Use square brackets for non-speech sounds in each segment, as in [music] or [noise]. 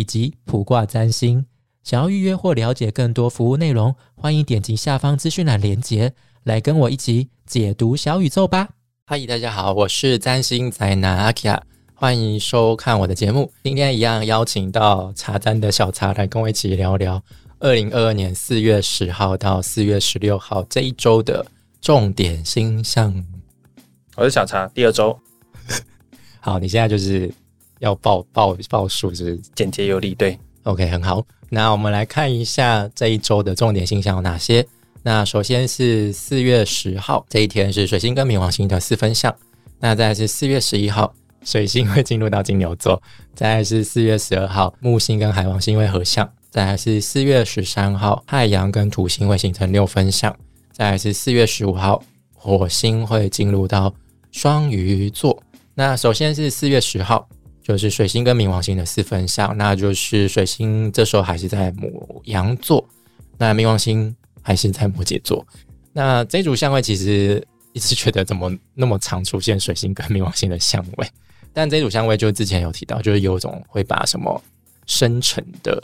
以及卜卦占星，想要预约或了解更多服务内容，欢迎点击下方资讯栏连结，来跟我一起解读小宇宙吧。嗨，大家好，我是占星宅男阿 k 亚，欢迎收看我的节目。今天一样邀请到茶占的小茶来跟我一起聊聊二零二二年四月十号到四月十六号这一周的重点星象。我是小茶，第二周。[laughs] 好，你现在就是。要报报报数是简洁有力，对，OK，很好。那我们来看一下这一周的重点星象有哪些。那首先是四月十号这一天是水星跟冥王星的四分相。那再是四月十一号，水星会进入到金牛座。再是四月十二号，木星跟海王星会合相。再是四月十三号，太阳跟土星会形成六分相。再是四月十五号，火星会进入到双鱼座。那首先是四月十号。就是水星跟冥王星的四分相，那就是水星这时候还是在母羊座，那冥王星还是在摩羯座。那这组相位其实一直觉得怎么那么常出现水星跟冥王星的相位，但这组相位就之前有提到，就是有种会把什么深沉的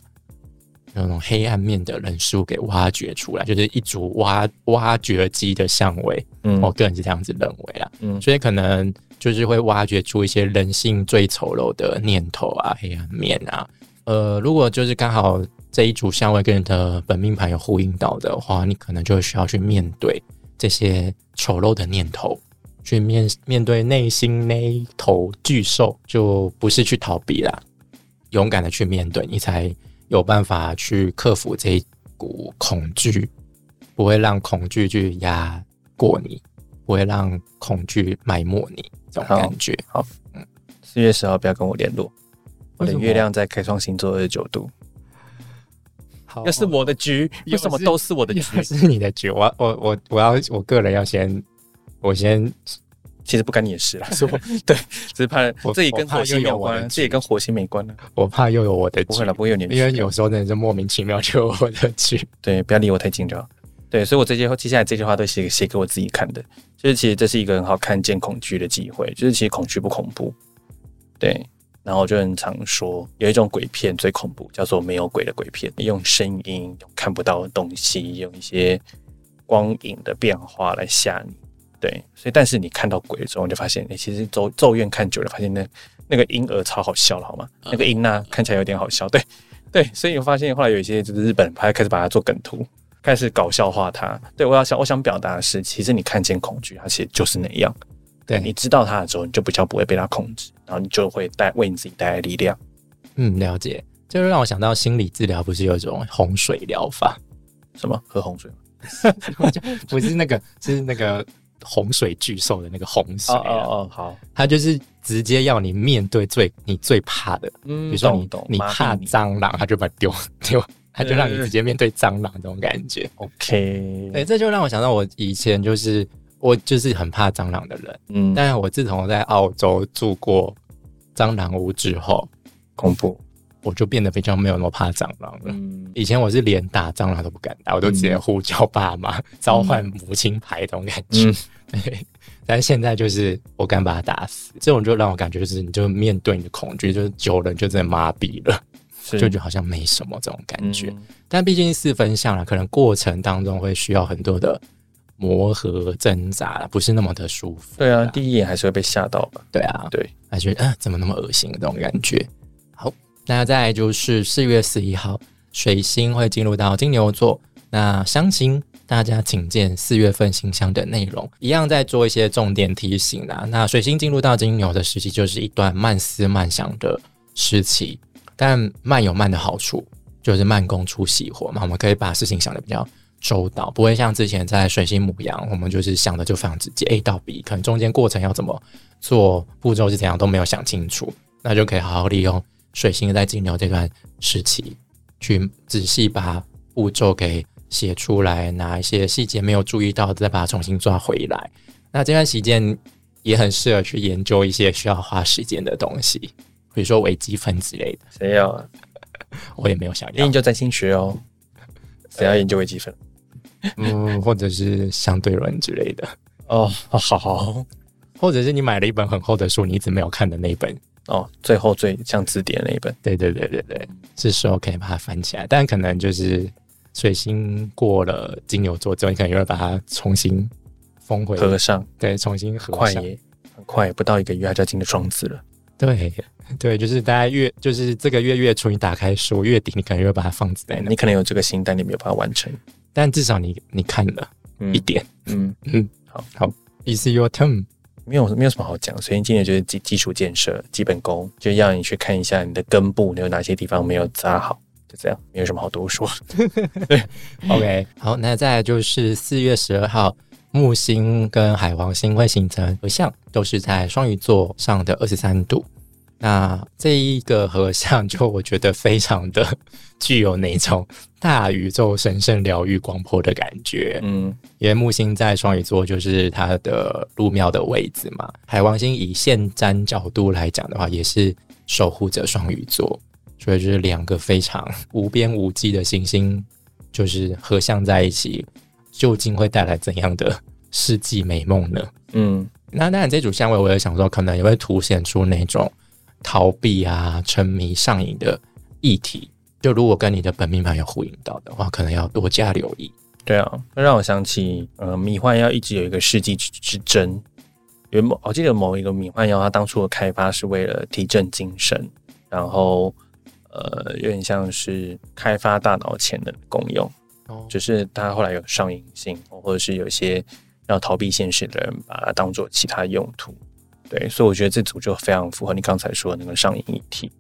那种黑暗面的人事物给挖掘出来，就是一组挖挖掘机的相位。嗯，我个人是这样子认为啦。嗯，所以可能。就是会挖掘出一些人性最丑陋的念头啊、黑暗面啊。呃，如果就是刚好这一组相位跟你的本命盘有呼应到的话，你可能就需要去面对这些丑陋的念头，去面面对内心那头巨兽，就不是去逃避啦，勇敢的去面对，你才有办法去克服这一股恐惧，不会让恐惧去压过你，不会让恐惧埋没你。感觉好，嗯，四月十号不要跟我联络。我的月亮在开创星座二十九度。好，又是我的局，为什么都是我的局？是你的局。我我我我要我个人要先，我先，其实不干你的事了，是我对，只是怕这也跟火星有关，这也跟火星没关了。我怕又有我的，不会了，不会有你的，因为有时候真的是莫名其妙就有我的局。对，不要离我太近就好。对，所以我这些接下来这句话都写写给我自己看的。就是其实这是一个很好看见恐惧的机会。就是其实恐惧不恐怖，对。然后我就很常说，有一种鬼片最恐怖，叫做没有鬼的鬼片，用声音、用看不到的东西、用一些光影的变化来吓你。对，所以但是你看到鬼的时候，你就发现，哎，其实咒咒怨看久了，发现那那个婴儿超好笑了，好吗？那个婴啊看起来有点好笑，对对。所以我发现后来有一些就是日本拍开始把它做梗图。开始搞笑化它，对我要想，我想表达的是，其实你看见恐惧，它其实就是那样。对你知道它的时候，你就比较不会被它控制，然后你就会带为你自己带来力量。嗯，了解。就是让我想到心理治疗，不是有一种洪水疗法？什么喝洪水？[laughs] 不是那个，是那个洪水巨兽的那个洪水。哦哦，好。他就是直接要你面对最你最怕的，嗯，比如说你你怕蟑螂，他就把丢丢。他就让你直接面对蟑螂这种感觉，OK，对，这就让我想到我以前就是我就是很怕蟑螂的人，嗯，但是我自从在澳洲住过蟑螂屋之后，恐怖，我就变得非常没有那么怕蟑螂了。嗯。以前我是连打蟑螂都不敢打，我都直接呼叫爸妈，召唤母亲牌这种感觉，对。[laughs] 但是现在就是我敢把它打死，这种就让我感觉就是你就面对你的恐惧，就是久了就真的麻痹了。就觉得好像没什么这种感觉，但毕竟四分相了，可能过程当中会需要很多的磨合挣扎，不是那么的舒服。对啊，第一眼还是会被吓到吧？对啊，对，还觉得嗯，怎么那么恶心这种感觉。好，那再就是四月十一号，水星会进入到金牛座，那相信大家请见四月份星象的内容，一样在做一些重点提醒啦。那水星进入到金牛的时期，就是一段慢思慢想的时期。但慢有慢的好处，就是慢工出细活嘛。我们可以把事情想的比较周到，不会像之前在水星母羊，我们就是想的就非常直接，A 到 B，可能中间过程要怎么做，步骤是怎样都没有想清楚，那就可以好好利用水星在金牛这段时期，去仔细把步骤给写出来，哪一些细节没有注意到，再把它重新抓回来。那这段时间也很适合去研究一些需要花时间的东西，比如说微积分之类的。谁要啊？[laughs] 我也没有想要研，究占星学哦。谁要研究微积分？[laughs] 嗯，或者是相对论之类的。哦，好，或者是你买了一本很厚的书，你一直没有看的那一本。哦，最后最像字典那一本。对对对对对，是时候可以把它翻起来，但可能就是水星过了金牛座之后，你可能又要把它重新封回合上。对，重新合上。快耶，很快，不到一个月就要进入双子了。[laughs] 对对，就是大家月，就是这个月月初你打开书，月底你可能又把它放在那。你可能有这个心，但你没有办法完成。但至少你你看了一点。嗯 [laughs] 嗯，好好，Is your turn？没有没有什么好讲，所以今年就是基基础建设、基本功，就要你去看一下你的根部，你有哪些地方没有扎好，就这样，没有什么好多说。[laughs] 对，OK，好，那再来就是四月十二号，木星跟海王星会形成合相，都是在双鱼座上的二十三度。那这一个合相，就我觉得非常的具有那种大宇宙神圣疗愈光波的感觉。嗯，因为木星在双鱼座就是它的入庙的位置嘛，海王星以现占角度来讲的话，也是守护着双鱼座，所以就是两个非常无边无际的行星，就是合相在一起，究竟会带来怎样的世纪美梦呢？嗯，那当然这组香味，我也想说，可能也会凸显出那种。逃避啊，沉迷上瘾的议题，就如果跟你的本命盘有呼应到的话，可能要多加留意。对啊，让我想起，呃，迷幻药一直有一个世纪之争。有某，我记得某一个迷幻药，它当初的开发是为了提振精神，然后，呃，有点像是开发大脑潜能功用。哦，只是他后来有上瘾性，或者是有些要逃避现实的人，把它当做其他用途。对，所以我觉得这组就非常符合你刚才说的那个上瘾议题。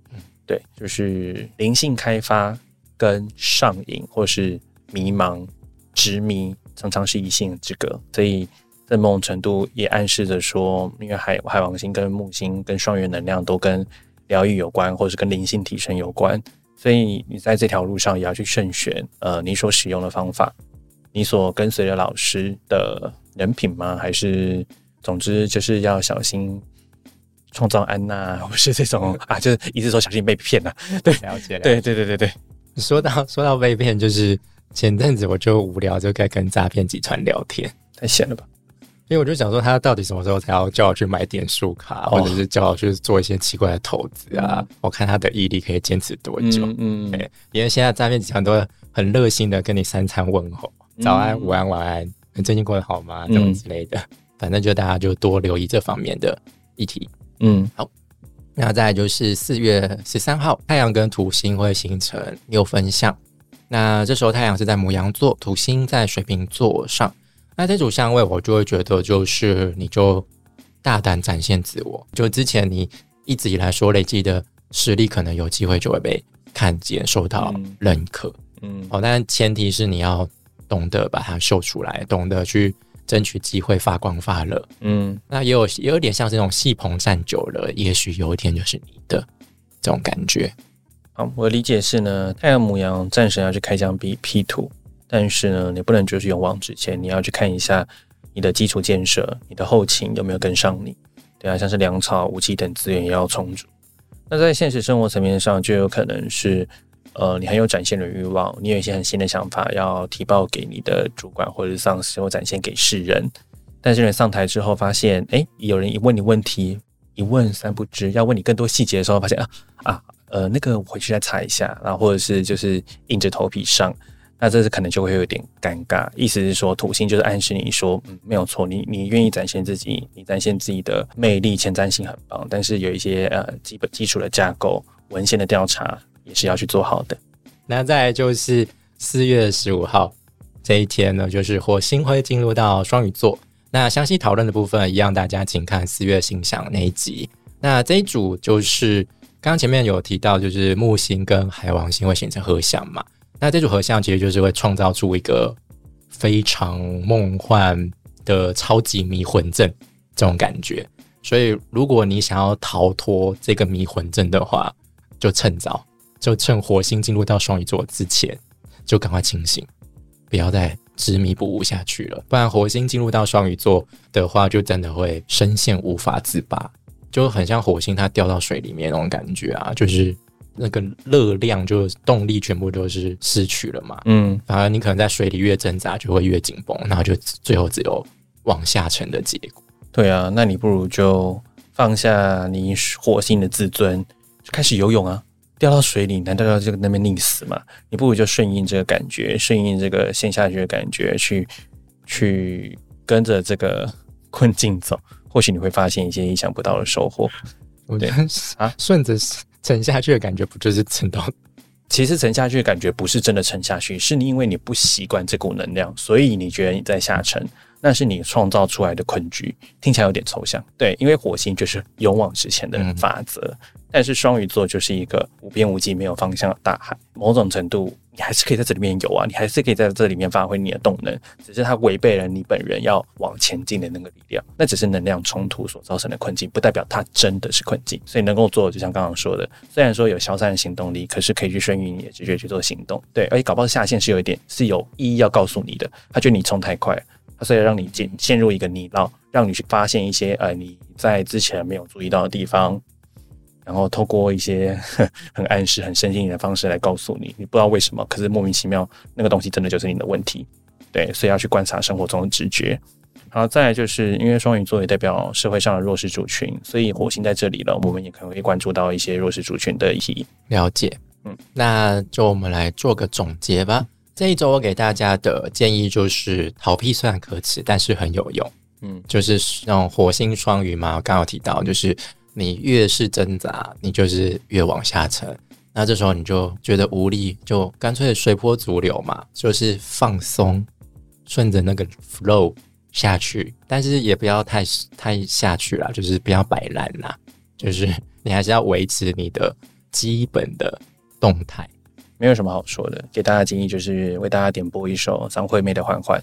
对，就是灵性开发跟上瘾或是迷茫、执迷，常常是一线之隔。所以在某种程度也暗示着说，因为海海王星跟木星跟双元能量都跟疗愈有关，或者是跟灵性提升有关，所以你在这条路上也要去慎选，呃，你所使用的方法，你所跟随的老师的人品吗？还是？总之就是要小心创造安娜，或是这种啊，就是一直说小心被骗呐。对，了解。对对对对对。说到说到被骗，就是前阵子我就无聊，就该跟诈骗集团聊天，太闲了吧？因为我就想说，他到底什么时候才要叫我去买点数卡，或者是叫我去做一些奇怪的投资啊？我看他的毅力可以坚持多久？嗯，对，因为现在诈骗集团都很热心的跟你三餐问候，早安、午安、晚安，你最近过得好吗？这种之类的。反正就大家就多留意这方面的议题。嗯，好，那再就是四月十三号，太阳跟土星会形成六分相。那这时候太阳是在母羊座，土星在水瓶座上。那这组相位，我就会觉得就是你就大胆展现自我。就之前你一直以来说累积的实力，可能有机会就会被看见、受到认可。嗯，哦，但前提是你要懂得把它秀出来，懂得去。争取机会发光发热，嗯，那也有也有点像这种戏棚站久了，也许有一天就是你的这种感觉。好，我的理解是呢，太阳母羊战神要去开疆辟 P 图，但是呢，你不能就是勇往直前，你要去看一下你的基础建设，你的后勤有没有跟上你。对啊，像是粮草、武器等资源也要充足。那在现实生活层面上，就有可能是。呃，你很有展现的欲望，你有一些很新的想法要提报给你的主管或者是上司，或展现给世人。但是你上台之后发现，哎，有人一问你问题，一问三不知，要问你更多细节的时候，发现啊啊，呃，那个我回去再查一下，然后或者是就是硬着头皮上，那这是可能就会有点尴尬。意思是说，土星就是暗示你说，嗯，没有错，你你愿意展现自己，你展现自己的魅力、前瞻性很棒，但是有一些呃基本基础的架构、文献的调查。也是要去做好的。那再就是四月十五号这一天呢，就是火星会进入到双鱼座。那详细讨论的部分一样，大家请看四月星象那一集。那这一组就是刚刚前面有提到，就是木星跟海王星会形成合相嘛。那这组合像其实就是会创造出一个非常梦幻的超级迷魂阵这种感觉。所以如果你想要逃脱这个迷魂阵的话，就趁早。就趁火星进入到双鱼座之前，就赶快清醒，不要再执迷不悟下去了。不然火星进入到双鱼座的话，就真的会深陷无法自拔，就很像火星它掉到水里面那种感觉啊，就是那个热量就动力全部都是失去了嘛。嗯，反而你可能在水里越挣扎，就会越紧绷，然后就最后只有往下沉的结果。对啊，那你不如就放下你火星的自尊，就开始游泳啊！掉到水里，难道要这个那边溺死吗？你不如就顺应这个感觉，顺应这个陷下去的感觉，去去跟着这个困境走，或许你会发现一些意想不到的收获。我觉得啊，顺着沉下去的感觉，不就是沉到？[laughs] 其实沉下去的感觉不是真的沉下去，是你因为你不习惯这股能量，所以你觉得你在下沉。那是你创造出来的困局，听起来有点抽象。对，因为火星就是勇往直前的法则，但是双鱼座就是一个无边无际、没有方向的大海。某种程度，你还是可以在这里面游啊，你还是可以在这里面发挥你的动能，只是它违背了你本人要往前进的那个力量。那只是能量冲突所造成的困境，不代表它真的是困境。所以能够做，就像刚刚说的，虽然说有消散的行动力，可是可以去顺应你的直觉去做行动。对，而且搞不好下线是有一点是有意义要告诉你的，他觉得你冲太快。他所以让你进陷入一个泥淖，让你去发现一些呃你在之前没有注意到的地方，然后透过一些 [laughs] 很暗示、很深心的方式来告诉你，你不知道为什么，可是莫名其妙那个东西真的就是你的问题，对，所以要去观察生活中的直觉。然后再来就是因为双鱼座也代表社会上的弱势族群，所以火星在这里了，我们也可能会关注到一些弱势族群的议题。了解，嗯，那就我们来做个总结吧。这一周我给大家的建议就是，逃避虽然可耻，但是很有用。嗯，就是那种火星双鱼嘛，刚刚提到，就是你越是挣扎，你就是越往下沉。那这时候你就觉得无力，就干脆随波逐流嘛，就是放松，顺着那个 flow 下去，但是也不要太太下去了，就是不要摆烂啦，就是你还是要维持你的基本的动态。没有什么好说的，给大家建议就是为大家点播一首张惠妹的《缓缓》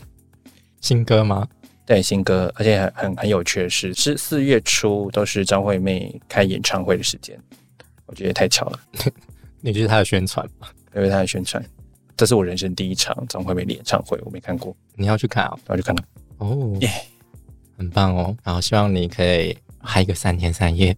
新歌吗？对，新歌，而且很很很有趣的是，是四月初都是张惠妹开演唱会的时间，我觉得太巧了。[laughs] 你就是她的宣传吗？因为她的宣传，这是我人生第一场张惠妹的演唱会，我没看过。你要去看啊？我要去看了。哦，耶，很棒哦。然后希望你可以嗨个三天三夜。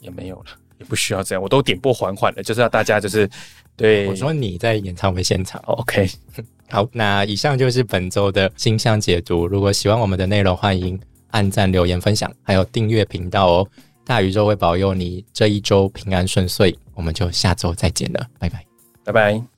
也没有了，也不需要这样，我都点播缓缓的，就是要大家就是。对，我说你在演唱会现场，OK。[laughs] 好，那以上就是本周的星象解读。如果喜欢我们的内容，欢迎按赞、留言、分享，还有订阅频道哦。大宇宙会保佑你这一周平安顺遂，我们就下周再见了，拜拜，拜拜。